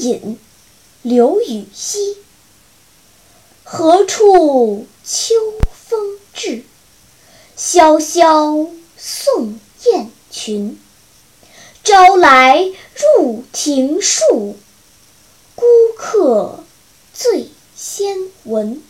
饮刘禹锡何处秋风至萧萧送雁群。朝来入庭树孤客最先闻